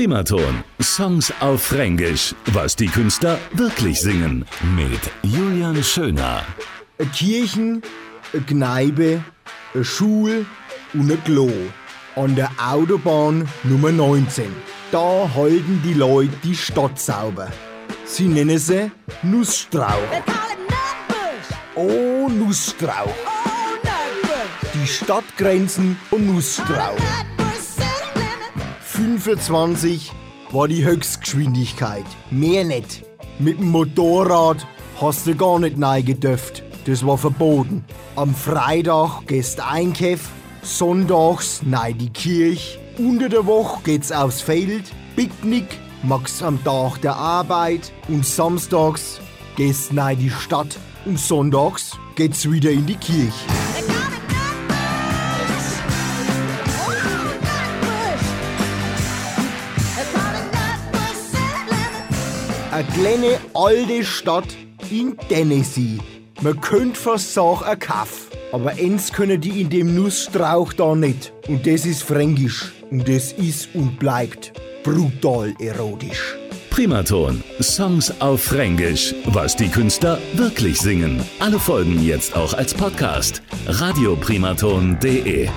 Primaton. Songs auf Fränkisch. Was die Künstler wirklich singen. Mit Julian Schöner. Eine Kirchen, eine Kneipe, eine Schule und ein Klo. An der Autobahn Nummer 19. Da halten die Leute die Stadt sauber. Sie nennen sie Nussstrauch. Oh, Nussstrauch. Oh. Die Stadtgrenzen und Nussstrauch. Nutbush city limit. 25 war die Höchstgeschwindigkeit. Mehr nicht. Mit dem Motorrad hast du gar nicht neigedürft. Das war verboten. Am Freitag gehst einkäf, sonntags nei die Kirche, unter der Woche geht's aufs Feld, Picknick machst am Tag der Arbeit und samstags gehst nei die Stadt und sonntags geht's wieder in die Kirche. Eine kleine alte Stadt in Tennessee. Man könnte fast sagen, ein Kaff. Aber eins können die in dem Nussstrauch da nicht. Und das ist fränkisch. Und das ist und bleibt brutal erotisch. Primaton. Songs auf Fränkisch. Was die Künstler wirklich singen. Alle Folgen jetzt auch als Podcast. Radioprimaton.de